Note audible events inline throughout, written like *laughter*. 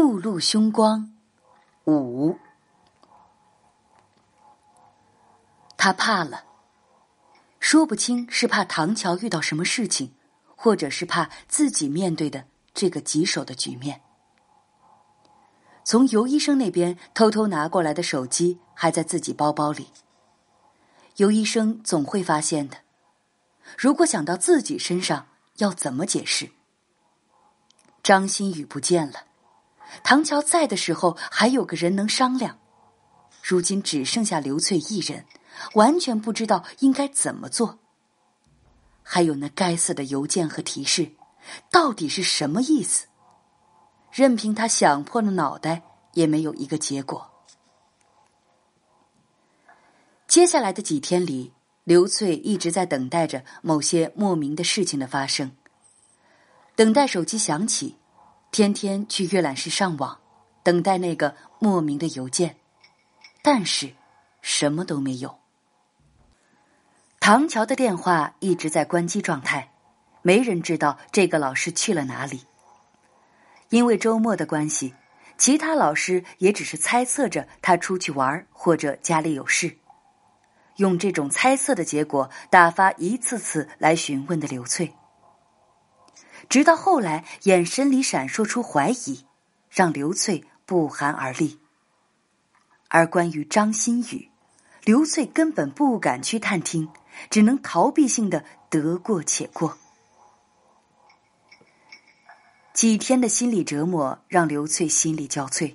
目露凶光，五。他怕了，说不清是怕唐乔遇到什么事情，或者是怕自己面对的这个棘手的局面。从尤医生那边偷偷拿过来的手机还在自己包包里。尤医生总会发现的。如果想到自己身上，要怎么解释？张馨予不见了。唐乔在的时候还有个人能商量，如今只剩下刘翠一人，完全不知道应该怎么做。还有那该死的邮件和提示，到底是什么意思？任凭他想破了脑袋，也没有一个结果。接下来的几天里，刘翠一直在等待着某些莫名的事情的发生，等待手机响起。天天去阅览室上网，等待那个莫名的邮件，但是什么都没有。唐乔的电话一直在关机状态，没人知道这个老师去了哪里。因为周末的关系，其他老师也只是猜测着他出去玩或者家里有事，用这种猜测的结果打发一次次来询问的刘翠。直到后来，眼神里闪烁出怀疑，让刘翠不寒而栗。而关于张馨予，刘翠根本不敢去探听，只能逃避性的得过且过。几天的心理折磨让刘翠心力交瘁，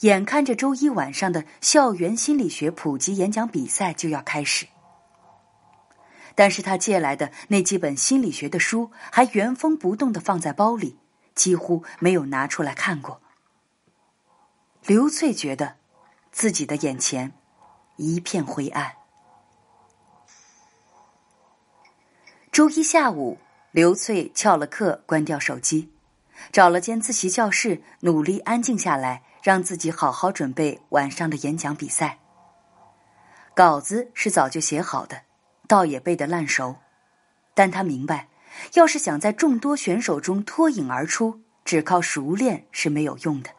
眼看着周一晚上的校园心理学普及演讲比赛就要开始。但是他借来的那几本心理学的书还原封不动的放在包里，几乎没有拿出来看过。刘翠觉得自己的眼前一片灰暗。周一下午，刘翠翘了课，关掉手机，找了间自习教室，努力安静下来，让自己好好准备晚上的演讲比赛。稿子是早就写好的。倒也背得烂熟，但他明白，要是想在众多选手中脱颖而出，只靠熟练是没有用的。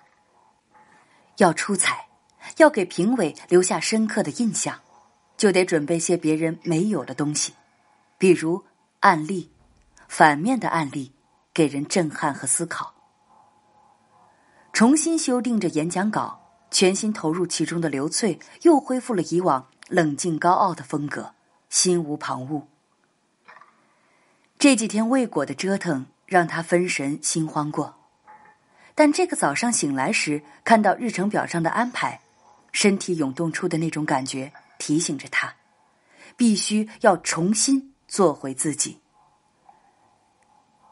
要出彩，要给评委留下深刻的印象，就得准备些别人没有的东西，比如案例、反面的案例，给人震撼和思考。重新修订着演讲稿，全心投入其中的刘翠又恢复了以往冷静高傲的风格。心无旁骛。这几天未果的折腾让他分神心慌过，但这个早上醒来时看到日程表上的安排，身体涌动出的那种感觉提醒着他，必须要重新做回自己。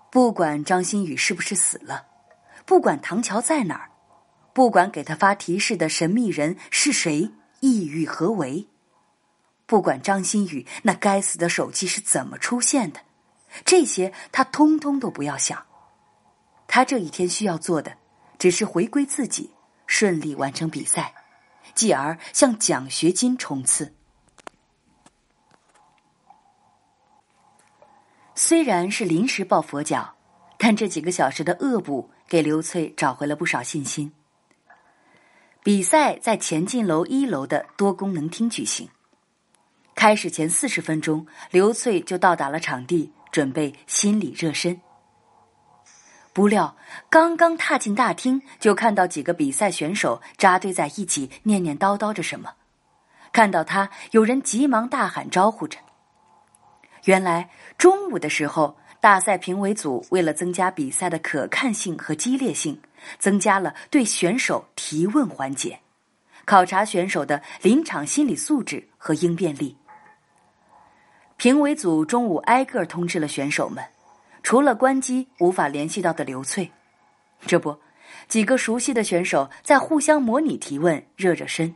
不管张馨予是不是死了，不管唐乔在哪儿，不管给他发提示的神秘人是谁，意欲何为。不管张馨予那该死的手机是怎么出现的，这些他通通都不要想。他这一天需要做的，只是回归自己，顺利完成比赛，继而向奖学金冲刺。虽然是临时抱佛脚，但这几个小时的恶补给刘翠找回了不少信心。比赛在前进楼一楼的多功能厅举行。开始前四十分钟，刘翠就到达了场地，准备心理热身。不料刚刚踏进大厅，就看到几个比赛选手扎堆在一起，念念叨叨着什么。看到他，有人急忙大喊招呼着。原来中午的时候，大赛评委组为了增加比赛的可看性和激烈性，增加了对选手提问环节，考察选手的临场心理素质和应变力。评委组中午挨个通知了选手们，除了关机无法联系到的刘翠，这不，几个熟悉的选手在互相模拟提问，热热身。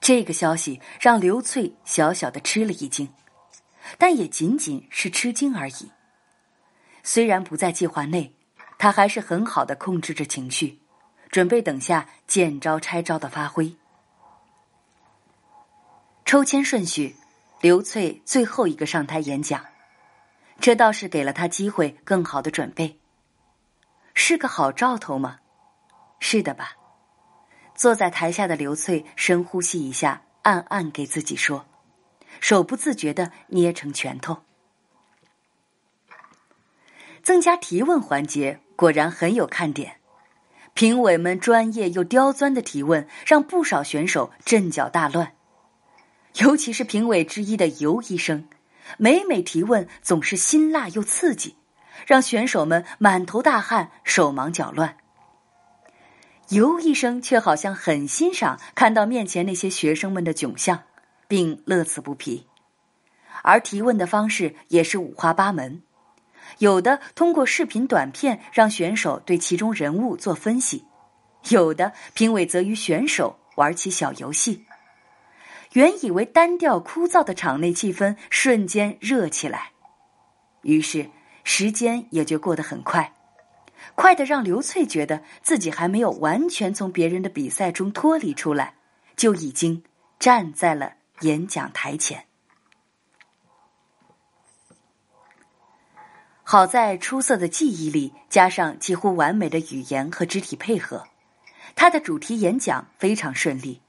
这个消息让刘翠小小的吃了一惊，但也仅仅是吃惊而已。虽然不在计划内，他还是很好的控制着情绪，准备等下见招拆招的发挥。抽签顺序。刘翠最后一个上台演讲，这倒是给了他机会更好的准备。是个好兆头吗？是的吧。坐在台下的刘翠深呼吸一下，暗暗给自己说，手不自觉的捏成拳头。增加提问环节果然很有看点，评委们专业又刁钻的提问让不少选手阵脚大乱，尤其是评委之一的尤医生，每每提问总是辛辣又刺激，让选手们满头大汗，手忙脚乱。尤医生却好像很欣赏看到面前那些学生们的窘相，并乐此不疲。而提问的方式也是五花八门，有的通过视频短片让选手对其中人物做分析，有的评委则与选手玩起小游戏。原以为单调枯燥的场内气氛瞬间热起来，于是时间也就过得很快。快的让刘翠觉得自己还没有完全从别人的比赛中脱离出来，就已经站在了演讲台前。好在出色的记忆力加上几乎完美的语言和肢体配合，他的主题演讲非常顺利，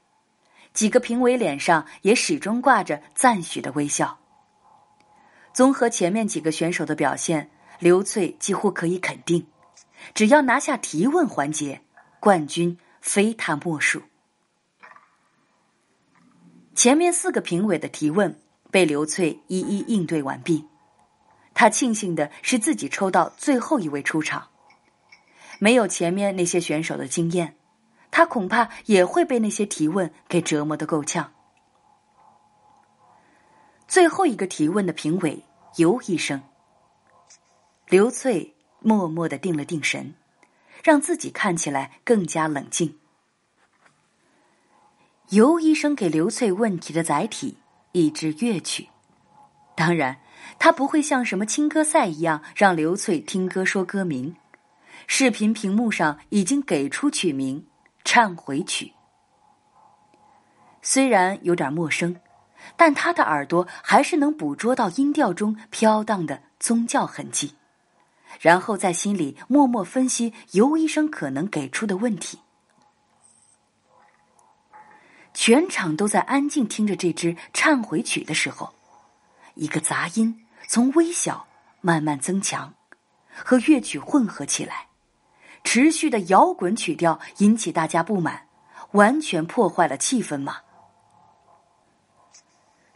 几个评委脸上也始终挂着赞许的微笑。综合前面几个选手的表现，刘翠几乎可以肯定。只要拿下提问环节，冠军非他莫属。前面四个评委的提问被刘翠一一应对完毕，他庆幸的是自己抽到最后一位出场，没有前面那些选手的经验，他恐怕也会被那些提问给折磨的够呛。最后一个提问的评委尤医生，刘翠。默默的定了定神，让自己看起来更加冷静。尤医生给刘翠问题的载体一支乐曲，当然，他不会像什么青歌赛一样让刘翠听歌说歌名。视频屏幕上已经给出曲名《忏悔曲》，虽然有点陌生，但他的耳朵还是能捕捉到音调中飘荡的宗教痕迹。然后在心里默默分析尤医生可能给出的问题。全场都在安静听着这支忏悔曲的时候，一个杂音从微小慢慢增强，和乐曲混合起来，持续的摇滚曲调引起大家不满，完全破坏了气氛嘛。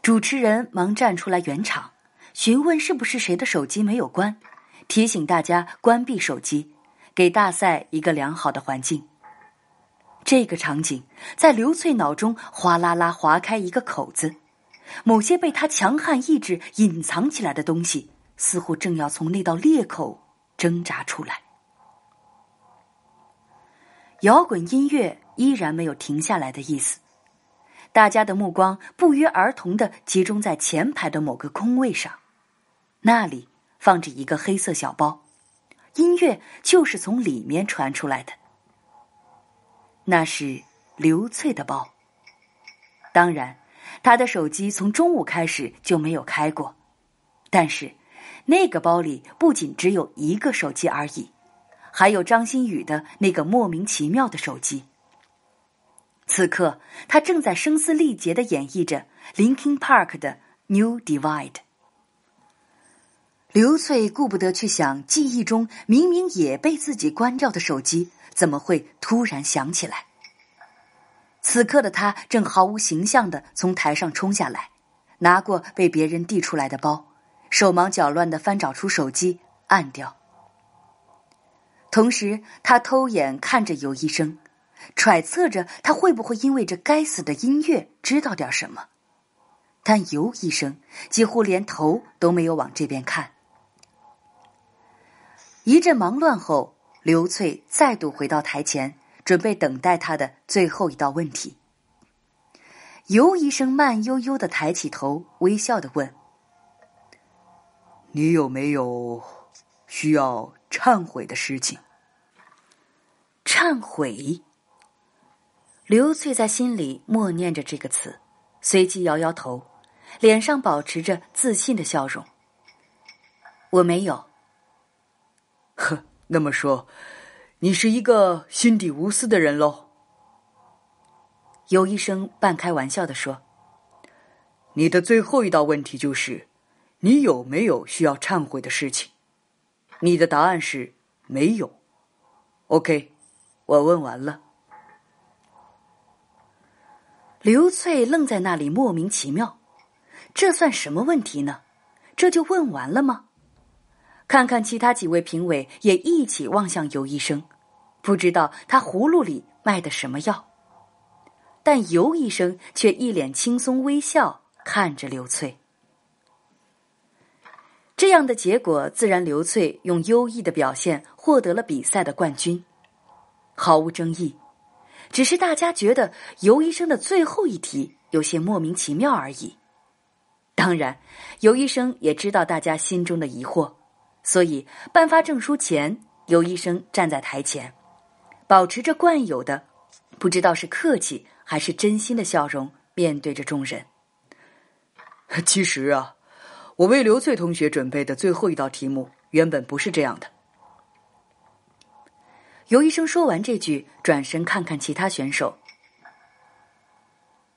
主持人忙站出来圆场，询问是不是谁的手机没有关。提醒大家关闭手机，给大赛一个良好的环境。这个场景在刘翠脑中哗啦啦划开一个口子，某些被他强悍意志隐藏起来的东西，似乎正要从那道裂口挣扎出来。摇滚音乐依然没有停下来的意思，大家的目光不约而同的集中在前排的某个空位上，那里。放着一个黑色小包，音乐就是从里面传出来的。那是刘翠的包。当然，她的手机从中午开始就没有开过。但是，那个包里不仅只有一个手机而已，还有张馨予的那个莫名其妙的手机。此刻，他正在声嘶力竭的演绎着 Linkin Park 的《New Divide》。刘翠顾不得去想，记忆中明明也被自己关掉的手机怎么会突然响起来？此刻的他正毫无形象的从台上冲下来，拿过被别人递出来的包，手忙脚乱的翻找出手机按掉。同时，他偷眼看着尤医生，揣测着他会不会因为这该死的音乐知道点什么。但尤医生几乎连头都没有往这边看。一阵忙乱后，刘翠再度回到台前，准备等待他的最后一道问题。尤医生慢悠悠的抬起头，微笑的问：“你有没有需要忏悔的事情？”忏悔。刘翠在心里默念着这个词，随即摇摇头，脸上保持着自信的笑容：“我没有。”呵，那么说，你是一个心底无私的人喽。尤医生半开玩笑的说：“你的最后一道问题就是，你有没有需要忏悔的事情？你的答案是没有。OK，我问完了。”刘翠愣在那里，莫名其妙。这算什么问题呢？这就问完了吗？看看其他几位评委也一起望向尤医生，不知道他葫芦里卖的什么药。但尤医生却一脸轻松微笑看着刘翠。这样的结果自然，刘翠用优异的表现获得了比赛的冠军，毫无争议。只是大家觉得尤医生的最后一题有些莫名其妙而已。当然，尤医生也知道大家心中的疑惑，所以颁发证书前，尤医生站在台前，保持着惯有的，不知道是客气还是真心的笑容，面对着众人。*laughs* 其实啊，我为刘翠同学准备的最后一道题目原本不是这样的。尤医生说完这句，转身看看其他选手。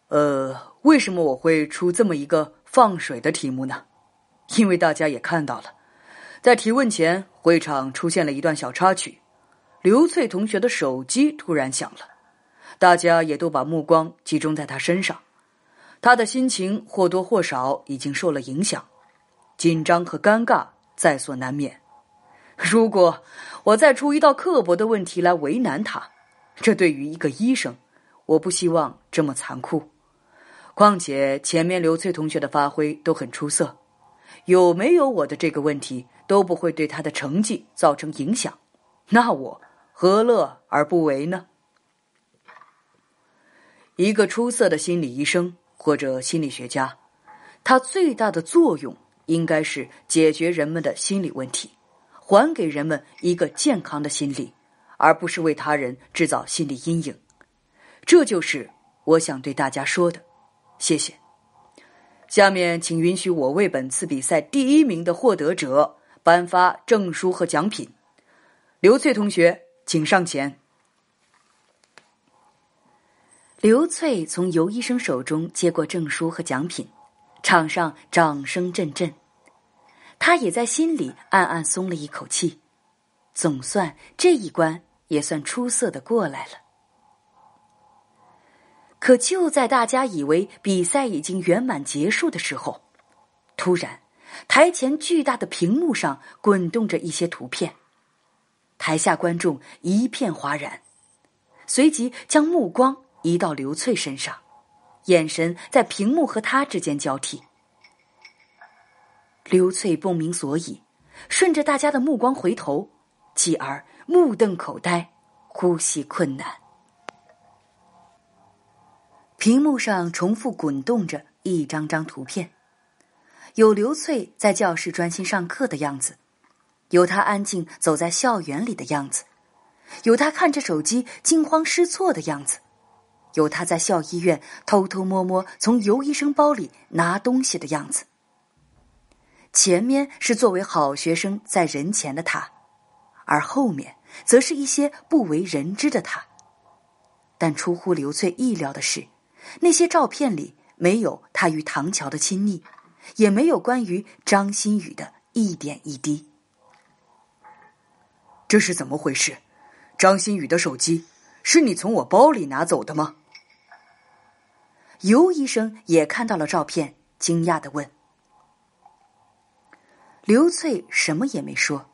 呃，为什么我会出这么一个？放水的题目呢？因为大家也看到了，在提问前，会场出现了一段小插曲。刘翠同学的手机突然响了，大家也都把目光集中在他身上。他的心情或多或少已经受了影响，紧张和尴尬在所难免。如果我再出一道刻薄的问题来为难他，这对于一个医生，我不希望这么残酷。况且前面刘翠同学的发挥都很出色，有没有我的这个问题都不会对他的成绩造成影响，那我何乐而不为呢？一个出色的心理医生或者心理学家，他最大的作用应该是解决人们的心理问题，还给人们一个健康的心理，而不是为他人制造心理阴影。这就是我想对大家说的。谢谢。下面，请允许我为本次比赛第一名的获得者颁发证书和奖品。刘翠同学，请上前。刘翠从尤医生手中接过证书和奖品，场上掌声阵阵。他也在心里暗暗松了一口气，总算这一关也算出色的过来了。可就在大家以为比赛已经圆满结束的时候，突然，台前巨大的屏幕上滚动着一些图片，台下观众一片哗然，随即将目光移到刘翠身上，眼神在屏幕和他之间交替。刘翠不明所以，顺着大家的目光回头，继而目瞪口呆，呼吸困难。屏幕上重复滚动着一张张图片，有刘翠在教室专心上课的样子，有她安静走在校园里的样子，有她看着手机惊慌失措的样子，有他在校医院偷偷摸摸从尤医生包里拿东西的样子。前面是作为好学生在人前的他，而后面则是一些不为人知的他。但出乎刘翠意料的是。那些照片里没有他与唐乔的亲昵，也没有关于张馨予的一点一滴。这是怎么回事？张馨予的手机是你从我包里拿走的吗？尤医生也看到了照片，惊讶的问。刘翠什么也没说，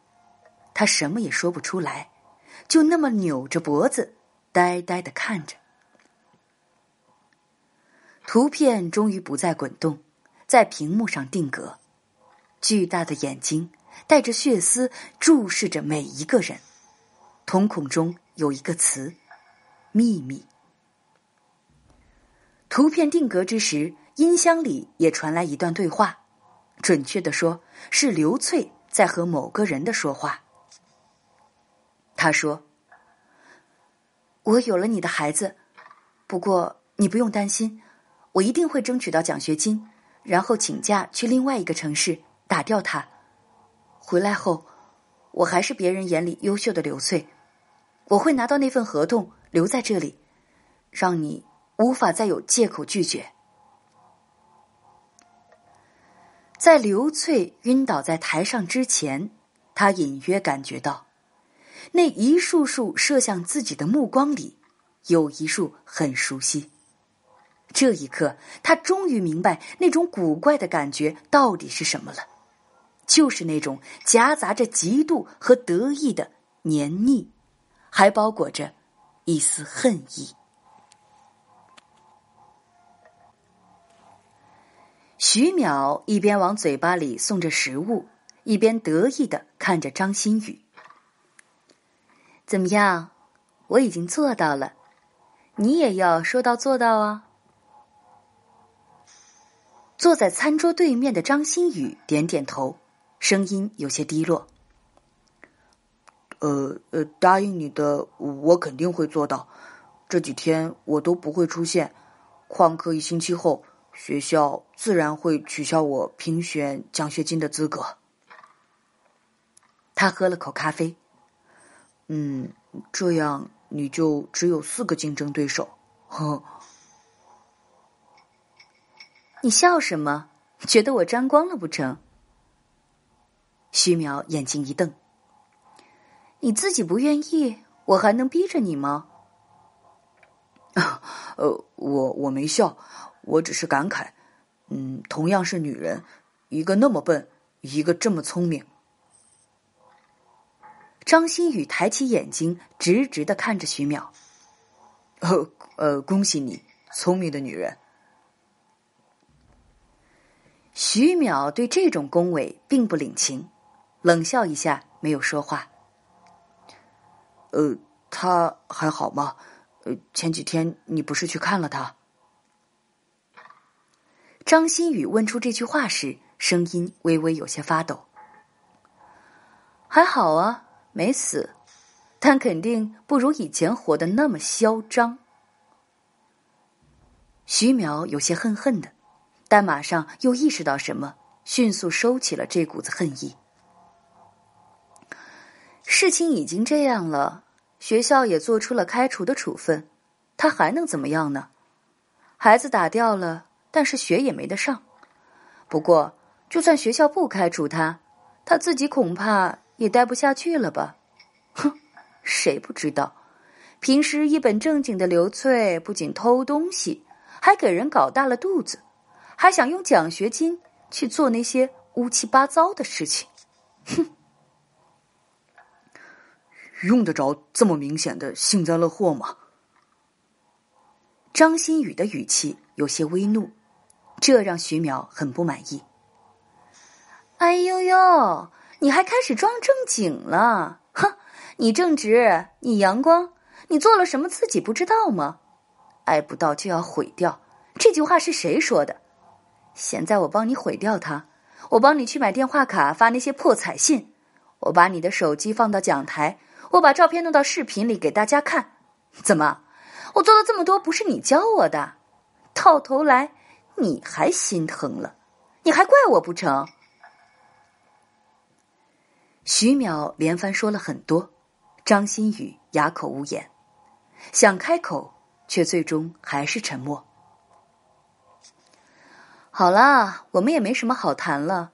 他什么也说不出来，就那么扭着脖子，呆呆的看着。图片终于不再滚动，在屏幕上定格。巨大的眼睛带着血丝注视着每一个人，瞳孔中有一个词：秘密。图片定格之时，音箱里也传来一段对话，准确的说，是刘翠在和某个人的说话。他说：“我有了你的孩子，不过你不用担心。”我一定会争取到奖学金，然后请假去另外一个城市打掉他。回来后，我还是别人眼里优秀的刘翠。我会拿到那份合同，留在这里，让你无法再有借口拒绝。在刘翠晕倒在台上之前，他隐约感觉到，那一束束射向自己的目光里，有一束很熟悉。这一刻，他终于明白那种古怪的感觉到底是什么了，就是那种夹杂着嫉妒和得意的黏腻，还包裹着一丝恨意。徐淼一边往嘴巴里送着食物，一边得意的看着张馨予。怎么样？我已经做到了，你也要说到做到啊！坐在餐桌对面的张馨予点点头，声音有些低落：“呃呃，答应你的，我肯定会做到。这几天我都不会出现，旷课一星期后。”学校自然会取消我评选奖学金的资格。他喝了口咖啡。嗯，这样你就只有四个竞争对手。呵，你笑什么？觉得我沾光了不成？徐淼眼睛一瞪。你自己不愿意，我还能逼着你吗？*laughs* 呃，我我没笑。我只是感慨，嗯，同样是女人，一个那么笨，一个这么聪明。张馨予抬起眼睛，直直的看着徐淼。呃呃，恭喜你，聪明的女人。徐淼对这种恭维并不领情，冷笑一下，没有说话。呃，他还好吗？呃，前几天你不是去看了他？张馨予问出这句话时，声音微微有些发抖。还好啊，没死，但肯定不如以前活得那么嚣张。徐淼有些恨恨的，但马上又意识到什么，迅速收起了这股子恨意。事情已经这样了，学校也做出了开除的处分，他还能怎么样呢？孩子打掉了。但是学也没得上，不过就算学校不开除他，他自己恐怕也待不下去了吧？哼，谁不知道，平时一本正经的刘翠不仅偷东西，还给人搞大了肚子，还想用奖学金去做那些乌七八糟的事情。哼，用得着这么明显的幸灾乐祸吗？张馨予的语气有些微怒。这让徐淼很不满意。哎呦呦，你还开始装正经了？哼，你正直，你阳光，你做了什么自己不知道吗？爱不到就要毁掉，这句话是谁说的？现在我帮你毁掉它，我帮你去买电话卡发那些破彩信，我把你的手机放到讲台，我把照片弄到视频里给大家看。怎么，我做了这么多不是你教我的？到头来。你还心疼了，你还怪我不成？徐淼连番说了很多，张馨予哑口无言，想开口，却最终还是沉默。好啦，我们也没什么好谈了。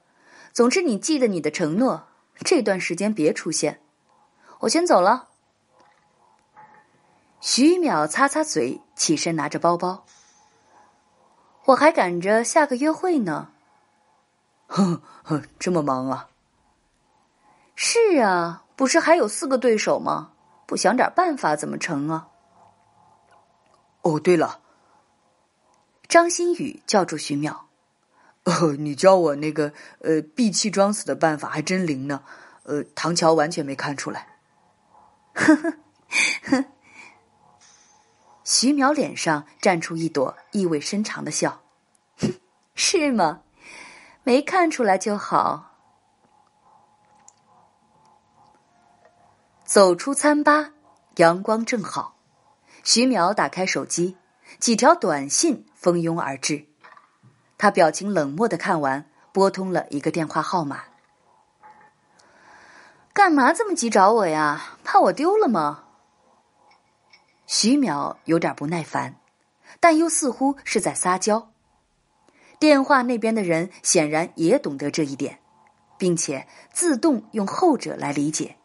总之，你记得你的承诺，这段时间别出现。我先走了。徐淼擦擦嘴，起身拿着包包。我还赶着下个约会呢。*laughs* 哼哼，这么忙啊？是啊，不是还有四个对手吗？不想点办法怎么成啊？哦，对了，张馨予叫住徐淼：*laughs* “呃，你教我那个呃闭气装死的办法还真灵呢。呃，唐乔完全没看出来。”呵呵呵。徐淼脸上绽出一朵意味深长的笑，*laughs* 是吗？没看出来就好。走出餐吧，阳光正好。徐淼打开手机，几条短信蜂拥而至。他表情冷漠的看完，拨通了一个电话号码。干嘛这么急找我呀？怕我丢了吗？徐淼有点不耐烦，但又似乎是在撒娇。电话那边的人显然也懂得这一点，并且自动用后者来理解，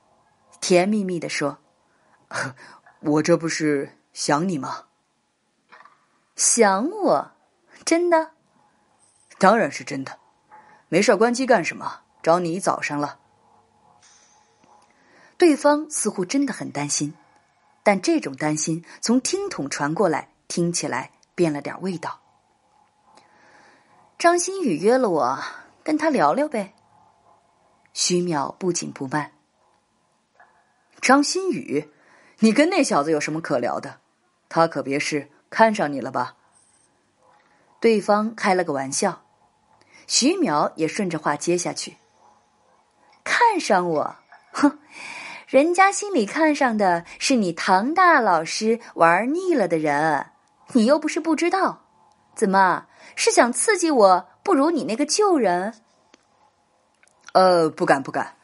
甜蜜蜜的说：“ *laughs* 我这不是想你吗？想我？真的？当然是真的。没事关机干什么？找你一早上了。”对方似乎真的很担心。但这种担心从听筒传过来，听起来变了点味道。张馨予约了我，跟他聊聊呗。徐淼不紧不慢。张馨予，你跟那小子有什么可聊的？他可别是看上你了吧？对方开了个玩笑，徐淼也顺着话接下去。看上我？哼。人家心里看上的是你唐大老师玩腻了的人，你又不是不知道，怎么是想刺激我不如你那个旧人？呃，不敢不敢，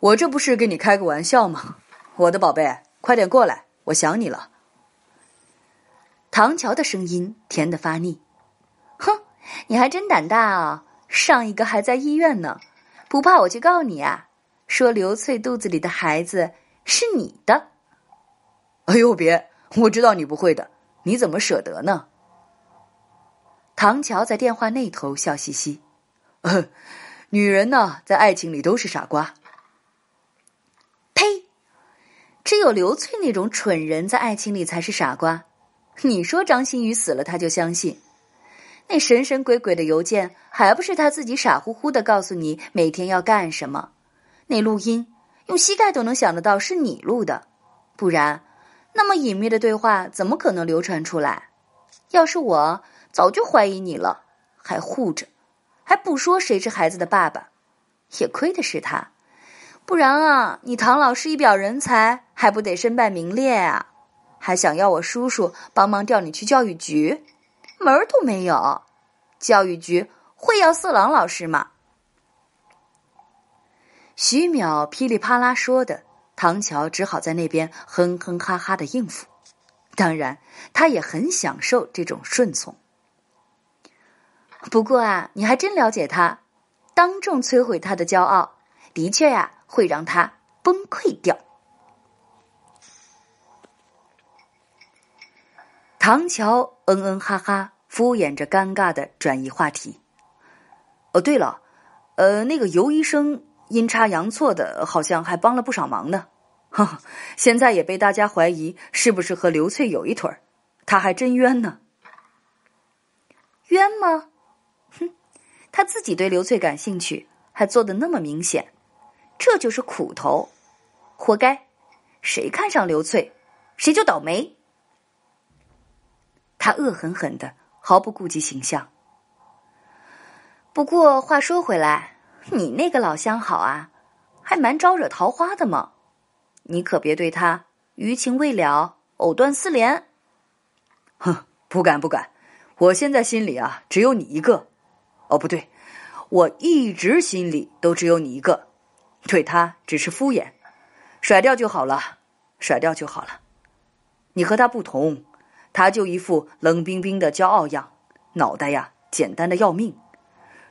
我这不是跟你开个玩笑吗？我的宝贝，快点过来，我想你了。唐乔的声音甜得发腻，哼，你还真胆大啊！上一个还在医院呢，不怕我去告你啊？说刘翠肚子里的孩子是你的，哎呦别！我知道你不会的，你怎么舍得呢？唐乔在电话那头笑嘻嘻，女人呢，在爱情里都是傻瓜。呸！只有刘翠那种蠢人在爱情里才是傻瓜。你说张馨予死了，他就相信？那神神鬼鬼的邮件，还不是他自己傻乎乎的告诉你每天要干什么？那录音用膝盖都能想得到是你录的，不然那么隐秘的对话怎么可能流传出来？要是我早就怀疑你了，还护着，还不说谁是孩子的爸爸，也亏的是他，不然啊，你唐老师一表人才，还不得身败名裂啊？还想要我叔叔帮忙调你去教育局，门儿都没有，教育局会要色狼老师吗？徐淼噼里啪啦说的，唐乔只好在那边哼哼哈哈的应付。当然，他也很享受这种顺从。不过啊，你还真了解他，当众摧毁他的骄傲，的确呀，会让他崩溃掉。唐乔嗯嗯哈哈，敷衍着尴尬的转移话题。哦，对了，呃，那个尤医生。阴差阳错的，好像还帮了不少忙呢。哈，*laughs* 现在也被大家怀疑是不是和刘翠有一腿儿，他还真冤呢。冤吗？哼，他自己对刘翠感兴趣，还做的那么明显，这就是苦头，活该。谁看上刘翠，谁就倒霉。他恶狠狠的，毫不顾及形象。不过话说回来。你那个老相好啊，还蛮招惹桃花的嘛！你可别对他余情未了，藕断丝连。哼，不敢不敢，我现在心里啊只有你一个。哦，不对，我一直心里都只有你一个，对他只是敷衍，甩掉就好了，甩掉就好了。你和他不同，他就一副冷冰冰的骄傲样，脑袋呀简单的要命。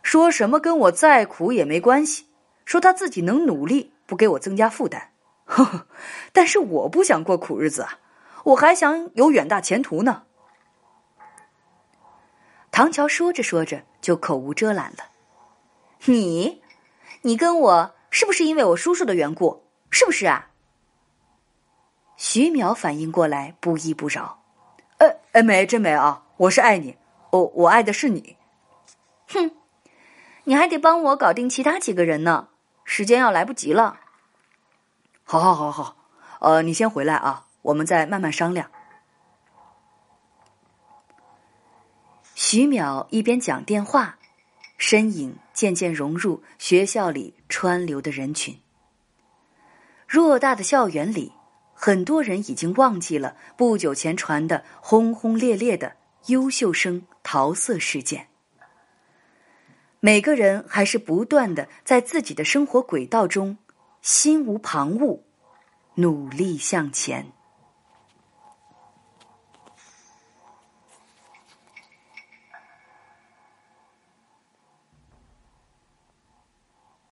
说什么跟我再苦也没关系，说他自己能努力，不给我增加负担。呵呵，但是我不想过苦日子啊，我还想有远大前途呢。唐乔说着说着就口无遮拦了。你，你跟我是不是因为我叔叔的缘故？是不是啊？徐淼反应过来，不依不饶。呃，呃，没，真没啊，我是爱你，我我爱的是你。哼。你还得帮我搞定其他几个人呢，时间要来不及了。好，好，好，好，呃，你先回来啊，我们再慢慢商量。徐淼一边讲电话，身影渐渐融入学校里川流的人群。偌大的校园里，很多人已经忘记了不久前传的轰轰烈烈的优秀生桃色事件。每个人还是不断的在自己的生活轨道中，心无旁骛，努力向前。